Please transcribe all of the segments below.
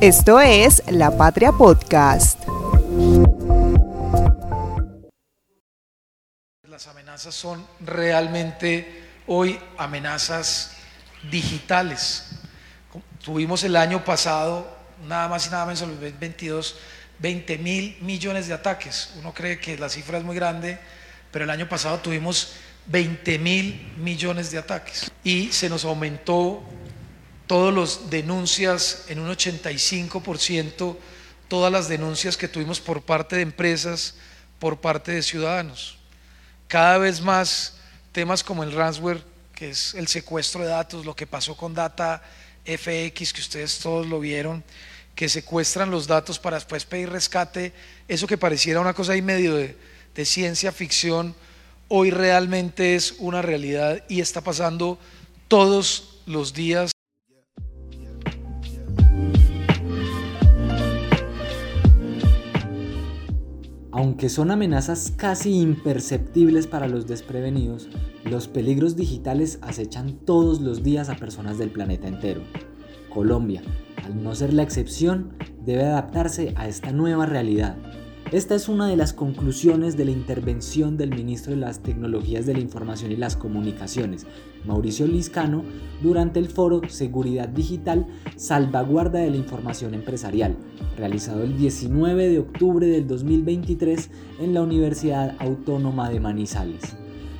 Esto es La Patria Podcast. Las amenazas son realmente hoy amenazas digitales. Tuvimos el año pasado, nada más y nada menos en el 2022, 20 mil millones de ataques. Uno cree que la cifra es muy grande, pero el año pasado tuvimos 20 mil millones de ataques y se nos aumentó todas las denuncias en un 85%, todas las denuncias que tuvimos por parte de empresas, por parte de ciudadanos. Cada vez más temas como el ransomware, que es el secuestro de datos, lo que pasó con Data FX, que ustedes todos lo vieron, que secuestran los datos para después pedir rescate, eso que pareciera una cosa ahí medio de ciencia ficción, hoy realmente es una realidad y está pasando todos los días. Aunque son amenazas casi imperceptibles para los desprevenidos, los peligros digitales acechan todos los días a personas del planeta entero. Colombia, al no ser la excepción, debe adaptarse a esta nueva realidad esta es una de las conclusiones de la intervención del ministro de las Tecnologías de la Información y las Comunicaciones, Mauricio Liscano, durante el foro Seguridad Digital, Salvaguarda de la Información Empresarial, realizado el 19 de octubre del 2023 en la Universidad Autónoma de Manizales.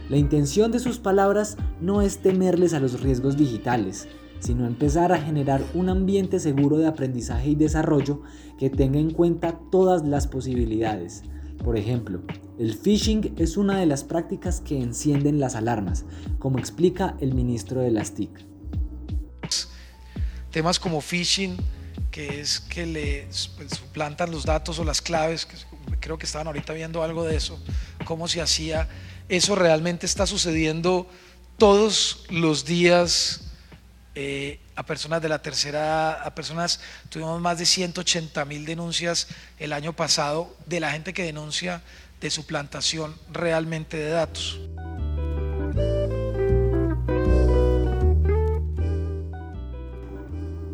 La intención de sus palabras no es temerles a los riesgos digitales, sino empezar a generar un ambiente seguro de aprendizaje y desarrollo que tenga en cuenta todas las posibilidades. Por ejemplo, el phishing es una de las prácticas que encienden las alarmas, como explica el ministro de las TIC. Temas como phishing, que es que le pues, suplantan los datos o las claves, que creo que estaban ahorita viendo algo de eso, cómo se hacía, eso realmente está sucediendo todos los días eh, a personas de la tercera a personas, tuvimos más de 180 mil denuncias el año pasado de la gente que denuncia de suplantación realmente de datos.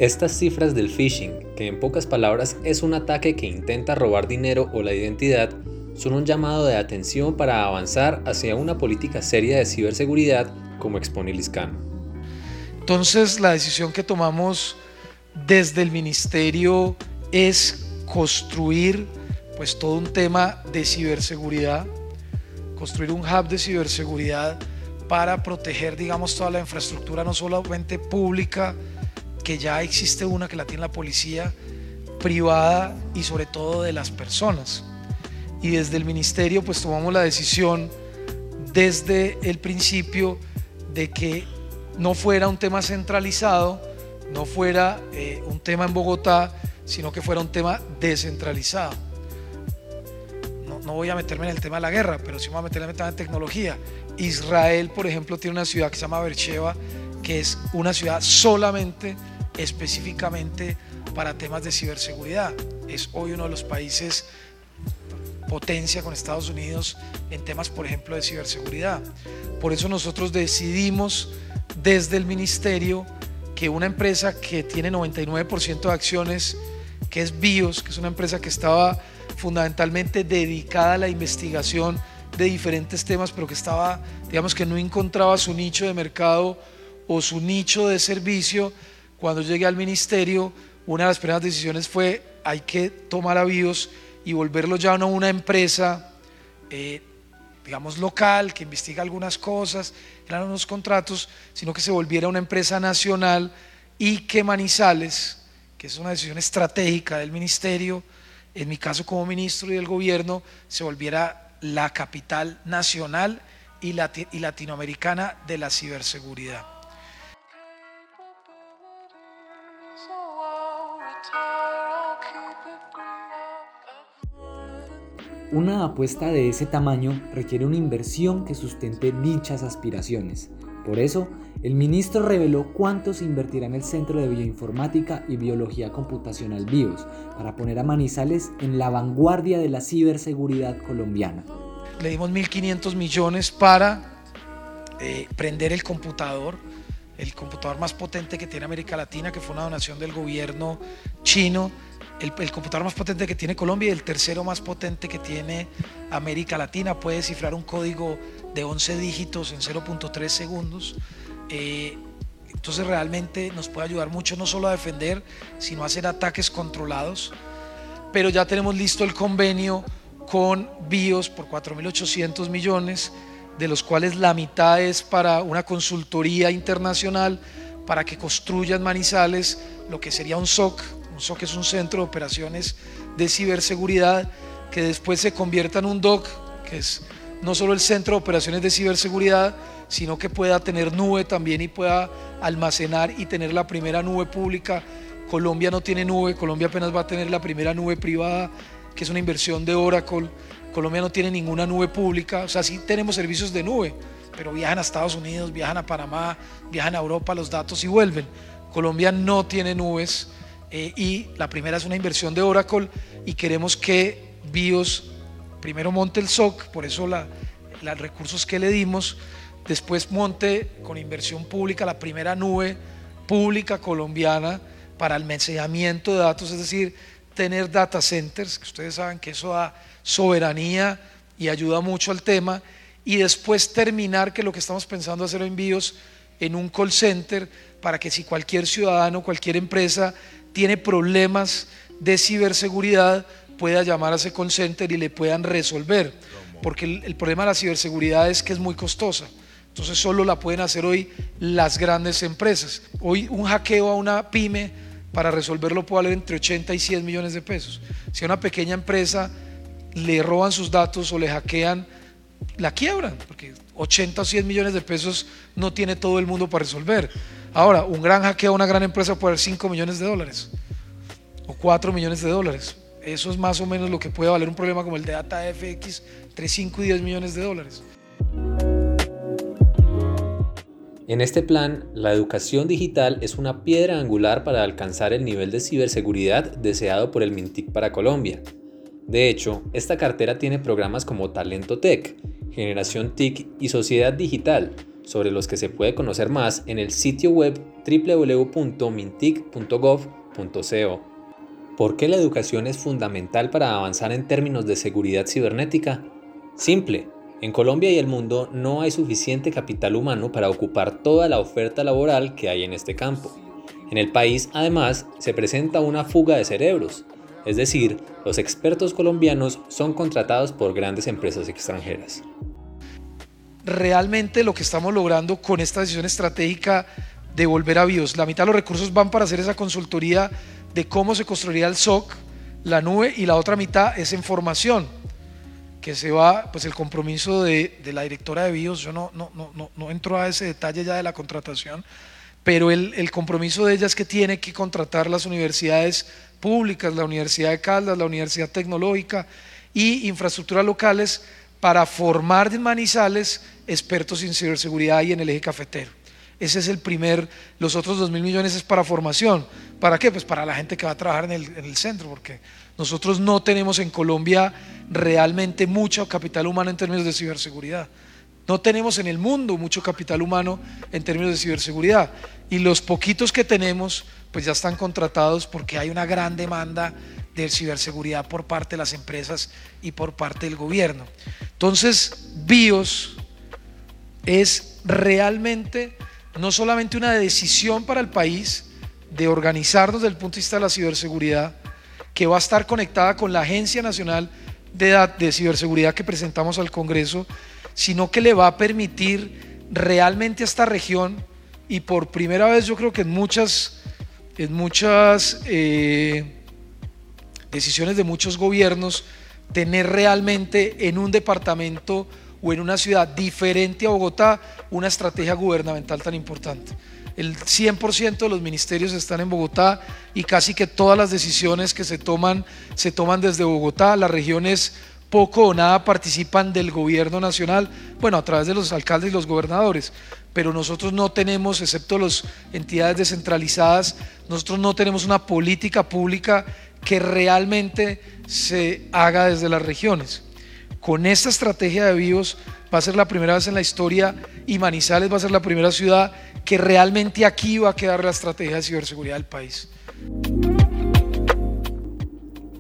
Estas cifras del phishing, que en pocas palabras es un ataque que intenta robar dinero o la identidad, son un llamado de atención para avanzar hacia una política seria de ciberseguridad como expone Liscano. Entonces la decisión que tomamos desde el ministerio es construir pues todo un tema de ciberseguridad, construir un hub de ciberseguridad para proteger digamos toda la infraestructura no solamente pública, que ya existe una que la tiene la policía, privada y sobre todo de las personas. Y desde el ministerio pues tomamos la decisión desde el principio de que no fuera un tema centralizado, no fuera eh, un tema en Bogotá, sino que fuera un tema descentralizado. No, voy a meterme en el tema de la guerra, pero sí voy a meterme en el tema de tecnología. Israel, por ejemplo, tiene una ciudad que se llama Bercheva, que es una ciudad solamente, específicamente para temas de ciberseguridad. Es hoy uno de los países potencia con Estados Unidos en temas, por ejemplo, de ciberseguridad. Por eso nosotros decidimos desde el ministerio que una empresa que tiene 99% de acciones, que es BIOS, que es una empresa que estaba fundamentalmente dedicada a la investigación de diferentes temas, pero que estaba, digamos que no encontraba su nicho de mercado o su nicho de servicio, cuando llegué al ministerio, una de las primeras decisiones fue hay que tomar a BIOS y volverlo ya no una empresa eh, digamos, local, que investiga algunas cosas, eran unos contratos, sino que se volviera una empresa nacional y que Manizales, que es una decisión estratégica del ministerio, en mi caso como ministro y del gobierno, se volviera la capital nacional y latinoamericana de la ciberseguridad. Una apuesta de ese tamaño requiere una inversión que sustente dichas aspiraciones. Por eso, el ministro reveló cuánto se invertirá en el Centro de Bioinformática y Biología Computacional BIOS para poner a Manizales en la vanguardia de la ciberseguridad colombiana. Le dimos 1.500 millones para eh, prender el computador. el computador más potente que tiene América Latina, que fue una donación del gobierno chino, el, computador más potente que tiene Colombia y el tercero más potente que tiene América Latina. Puede cifrar un código de 11 dígitos en 0.3 segundos. Eh, entonces realmente nos puede ayudar mucho no solo a defender, sino a hacer ataques controlados. Pero ya tenemos listo el convenio con BIOS por 4.800 millones, de los cuales la mitad es para una consultoría internacional para que construyan Manizales lo que sería un SOC. Un SOC es un centro de operaciones de ciberseguridad que después se convierta en un DOC, que es no solo el centro de operaciones de ciberseguridad, sino que pueda tener nube también y pueda almacenar y tener la primera nube pública. Colombia no tiene nube, Colombia apenas va a tener la primera nube privada, que es una inversión de Oracle. Colombia no tiene ninguna nube pública, o sea, sí tenemos servicios de nube, pero viajan a Estados Unidos, viajan a Panamá, viajan a Europa los datos y vuelven. Colombia no tiene nubes eh, y la primera es una inversión de Oracle y queremos que BIOS primero monte el SOC, por eso los recursos que le dimos, después monte con inversión pública la primera nube pública colombiana para almacenamiento de datos, es decir, tener data centers, que ustedes saben que eso da soberanía y ayuda mucho al tema, y después terminar que lo que estamos pensando hacer envíos en un call center para que si cualquier ciudadano, cualquier empresa tiene problemas de ciberseguridad, pueda llamar a ese call center y le puedan resolver. Porque el, el problema de la ciberseguridad es que es muy costosa. Entonces solo la pueden hacer hoy las grandes empresas. Hoy un hackeo a una pyme para resolverlo puede valer entre 80 y 100 millones de pesos. Si a una pequeña empresa le roban sus datos o le hackean, la quiebran, porque 80 o 100 millones de pesos no tiene todo el mundo para resolver. Ahora, un gran hackeo a una gran empresa puede valer 5 millones de dólares o 4 millones de dólares. Eso es más o menos lo que puede valer un problema como el de DataFX, entre 5 y 10 millones de dólares. En este plan, la educación digital es una piedra angular para alcanzar el nivel de ciberseguridad deseado por el MINTIC para Colombia. De hecho, esta cartera tiene programas como Talento Tech, Generación TIC y Sociedad Digital, sobre los que se puede conocer más en el sitio web www.mintic.gov.co. ¿Por qué la educación es fundamental para avanzar en términos de seguridad cibernética? Simple, en Colombia y el mundo no hay suficiente capital humano para ocupar toda la oferta laboral que hay en este campo. En el país, además, se presenta una fuga de cerebros, es decir, los expertos colombianos son contratados por grandes empresas extranjeras. Realmente lo que estamos logrando con esta decisión estratégica de volver a BIOS, la mitad de los recursos van para hacer esa consultoría de cómo se construiría el SOC, la nube, y la otra mitad es en formación que se va, pues el compromiso de, la directora de BIOS, yo no, no, no, no, entro a ese detalle ya de la contratación, pero el, el, compromiso de ella es que tiene que contratar las universidades públicas, la Universidad de Caldas, la Universidad Tecnológica y infraestructuras locales para formar Manizales expertos en ciberseguridad y en el eje cafetero. Ese es el primer, los otros dos mil millones es para formación. ¿Para qué? Pues para la gente que va a trabajar en el, en el centro, porque nosotros no tenemos en Colombia realmente mucho capital humano en términos de ciberseguridad. No tenemos en el mundo mucho capital humano en términos de ciberseguridad. Y los poquitos que tenemos, pues ya están contratados porque hay una gran demanda de ciberseguridad por parte de las empresas y por parte del gobierno. Entonces, BIOS es realmente no solamente una decisión para el país de organizarnos desde el punto de vista de la ciberseguridad, que va a estar conectada con la Agencia Nacional de, ciberseguridad que presentamos al Congreso, sino que le va a permitir realmente a esta región, y por primera vez yo creo que en muchas, en muchas eh, decisiones de muchos gobiernos, tener realmente en un departamento o en una ciudad diferente a Bogotá una estrategia gubernamental tan importante el 100% de los ministerios están en Bogotá y casi que todas las decisiones que se toman se toman desde Bogotá. Las regiones poco o nada participan del gobierno nacional, bueno, a través de los alcaldes y los gobernadores, pero nosotros no tenemos, excepto las entidades descentralizadas, nosotros no tenemos una política pública que realmente se haga desde las regiones. Con esta estrategia de vivos va a ser la primera vez en la historia y Manizales va a ser la primera ciudad que realmente aquí va a quedar la estrategia de ciberseguridad del país.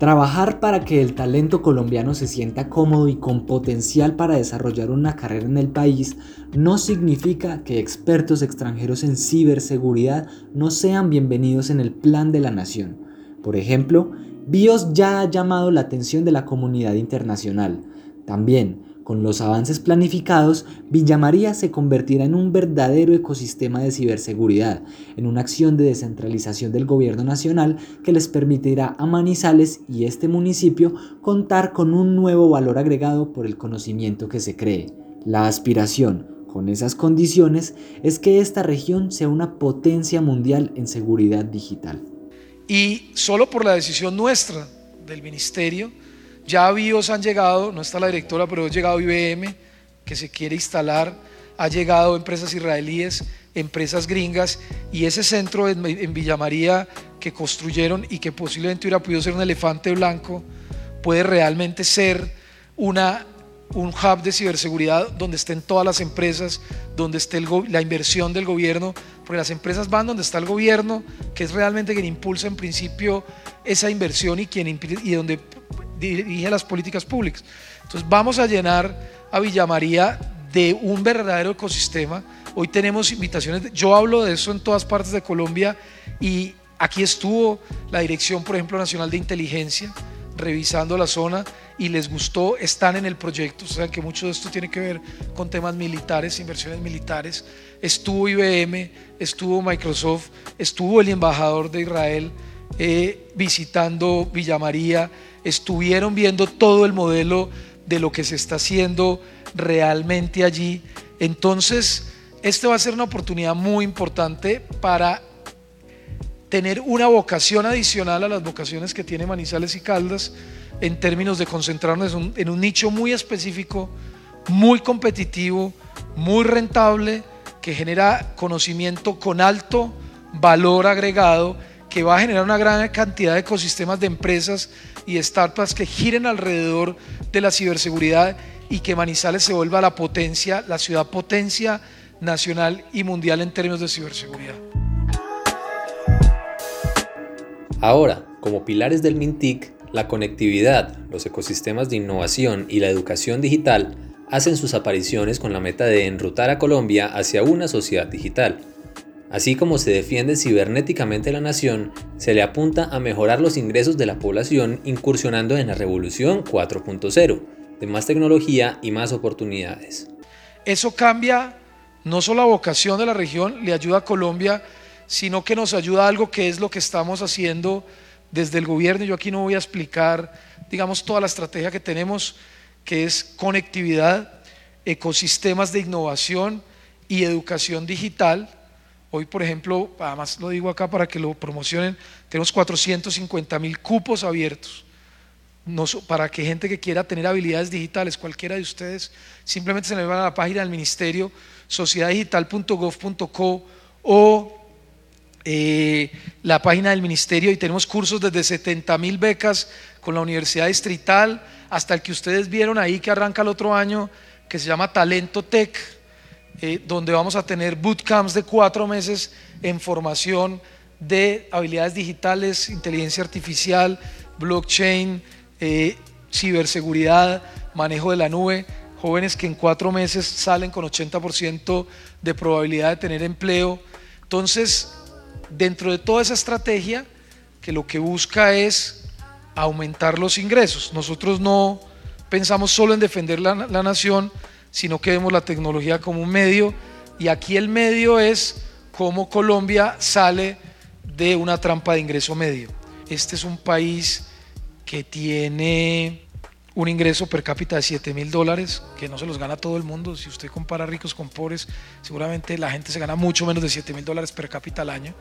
Trabajar para que el talento colombiano se sienta cómodo y con potencial para desarrollar una carrera en el país no significa que expertos extranjeros en ciberseguridad no sean bienvenidos en el plan de la nación. Por ejemplo, BIOS ya ha llamado la atención de la comunidad internacional. También, con los avances planificados, Villa María se convertirá en un verdadero ecosistema de ciberseguridad, en una acción de descentralización del gobierno nacional que les permitirá a Manizales y este municipio contar con un nuevo valor agregado por el conocimiento que se cree. La aspiración, con esas condiciones, es que esta región sea una potencia mundial en seguridad digital. Y solo por la decisión nuestra del ministerio, ya BIOS han llegado, no está la directora, pero ha llegado IBM, que se quiere instalar, ha llegado empresas israelíes, empresas gringas, y ese centro en, en Villa María que construyeron y que posiblemente hubiera podido ser un elefante blanco, puede realmente ser una un hub de ciberseguridad donde estén todas las empresas, donde esté la inversión del gobierno, porque las empresas van donde está el gobierno, que es realmente quien impulsa en principio esa inversión y, quien, y donde dirige las políticas públicas. Entonces vamos a llenar a Villa María de un verdadero ecosistema. Hoy tenemos invitaciones, yo hablo de eso en todas partes de Colombia y aquí estuvo la Dirección, por ejemplo, Nacional de Inteligencia revisando la zona y les gustó, están en el proyecto, o sea que mucho de esto tiene que ver con temas militares, inversiones militares. Estuvo IBM, estuvo Microsoft, estuvo el embajador de Israel eh, visitando Villa María, estuvieron viendo todo el modelo de lo que se está haciendo realmente allí. Entonces, este va a ser una oportunidad muy importante para tener una vocación adicional a las vocaciones que tiene Manizales y Caldas en términos de concentrarnos en un, nicho muy específico, muy competitivo, muy rentable, que genera conocimiento con alto valor agregado, que va a generar una gran cantidad de ecosistemas de empresas y startups que giren alrededor de la ciberseguridad y que Manizales se vuelva la potencia, la ciudad potencia nacional y mundial en términos de ciberseguridad. Ahora, como pilares del MINTIC, la conectividad, los ecosistemas de innovación y la educación digital hacen sus apariciones con la meta de enrutar a Colombia hacia una sociedad digital. Así como se defiende cibernéticamente la nación, se le apunta a mejorar los ingresos de la población incursionando en la revolución 4.0, de más tecnología y más oportunidades. Eso cambia no solo la vocación de la región, le ayuda a Colombia, sino que nos ayuda a algo que es lo que estamos haciendo desde el gobierno. Yo aquí no voy a explicar, digamos, toda la estrategia que tenemos, que es conectividad, ecosistemas de innovación y educación digital Hoy, por ejemplo, además lo digo acá para que lo promocionen, tenemos 450 mil cupos abiertos. Para que gente que quiera tener habilidades digitales, cualquiera de ustedes, simplemente se le van a la página del ministerio, sociedaddigital.gov.co o eh, la página del ministerio y tenemos cursos desde 70 mil becas con la Universidad Distrital hasta el que ustedes vieron ahí que arranca el otro año, que se llama Talento Tech eh, donde vamos a tener bootcamps de cuatro meses en formación de habilidades digitales, inteligencia artificial, blockchain, eh, ciberseguridad, manejo de la nube, jóvenes que en cuatro meses salen con 80% de probabilidad de tener empleo. Entonces, dentro de toda esa estrategia, que lo que busca es aumentar los ingresos. Nosotros no pensamos solo en defender la, la nación, sino que vemos la tecnología como un medio y aquí el medio es cómo Colombia sale de una trampa de ingreso medio. Este es un país que tiene un ingreso per cápita de 7 mil dólares, que no se los gana todo el mundo. Si usted compara ricos con pobres, seguramente la gente se gana mucho menos de 7 mil dólares per cápita al año.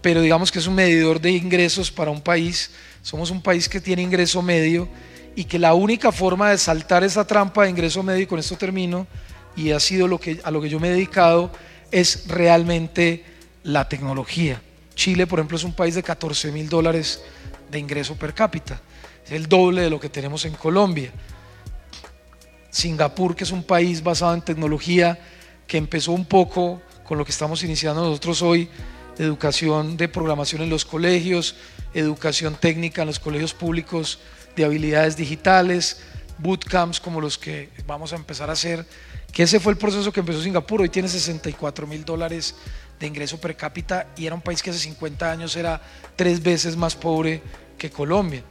Pero digamos que es un medidor de ingresos para un país. Somos un país que tiene ingreso medio y que la única forma de saltar esa trampa de ingreso medio, y con esto termino, y ha sido lo que, a lo que yo me he dedicado, es realmente la tecnología. Chile, por ejemplo, es un país de 14 mil dólares de ingreso per cápita, es el doble de lo que tenemos en Colombia. Singapur, que es un país basado en tecnología, que empezó un poco con lo que estamos iniciando nosotros hoy, educación de programación en los colegios, educación técnica en los colegios públicos de habilidades digitales, bootcamps como los que vamos a empezar a hacer, que ese fue el proceso que empezó Singapur, hoy tiene 64 mil dólares de ingreso per cápita y era un país que hace 50 años era tres veces más pobre que Colombia.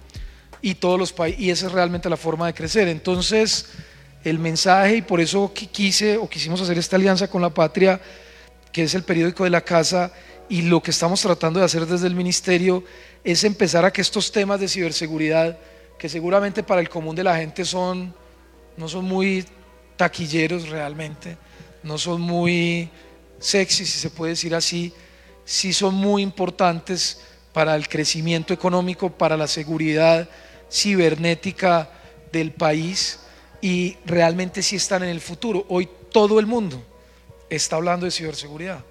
Y, todos los y esa es realmente la forma de crecer. Entonces, el mensaje, y por eso quise o quisimos hacer esta alianza con la patria, que es el periódico de la casa, y lo que estamos tratando de hacer desde el ministerio es empezar a que estos temas de ciberseguridad, que seguramente para el común de la gente son, no son muy taquilleros realmente, no son muy sexy, si se puede decir así, sí son muy importantes para el crecimiento económico, para la seguridad cibernética del país y realmente sí están en el futuro. Hoy todo el mundo está hablando de ciberseguridad.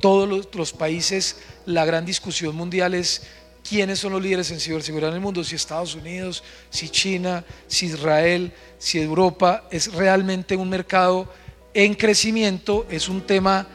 Todos los, países, la gran discusión mundial es quiénes son los líderes en ciberseguridad en el mundo, si Estados Unidos, si China, si Israel, si Europa. Es realmente un mercado en crecimiento, es un tema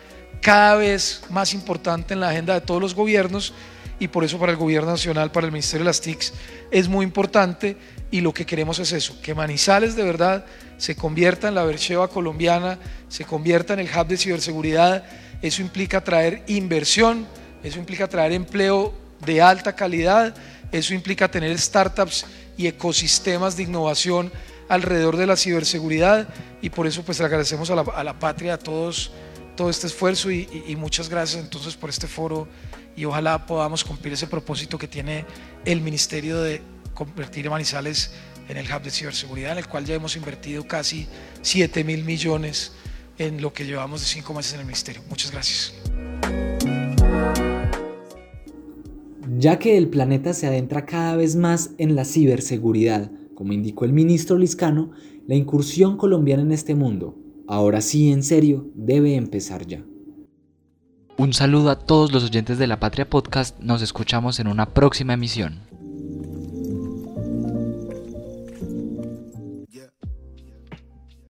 cada vez más importante en la agenda de todos los gobiernos. Y por eso para el gobierno nacional, para el Ministerio de las TICs, es muy importante. Y lo que queremos es eso, que Manizales de verdad se convierta en la Bercheva colombiana, se convierta en el hub de ciberseguridad, eso implica traer inversión, eso implica traer empleo de alta calidad, eso implica tener startups y ecosistemas de innovación alrededor de la ciberseguridad y por eso pues agradecemos a la, a la patria, a todos todo este esfuerzo y, muchas gracias entonces por este foro y ojalá podamos cumplir ese propósito que tiene el Ministerio de convertir Manizales en el hub de ciberseguridad, en el cual ya hemos invertido casi 7 mil millones en lo que llevamos de cinco meses en el Ministerio. Muchas gracias. Ya que el planeta se adentra cada vez más en la ciberseguridad, como indicó el ministro Liscano, la incursión colombiana en este mundo, ahora sí en serio, debe empezar ya. Un saludo a todos los oyentes de la Patria Podcast, nos escuchamos en una próxima emisión.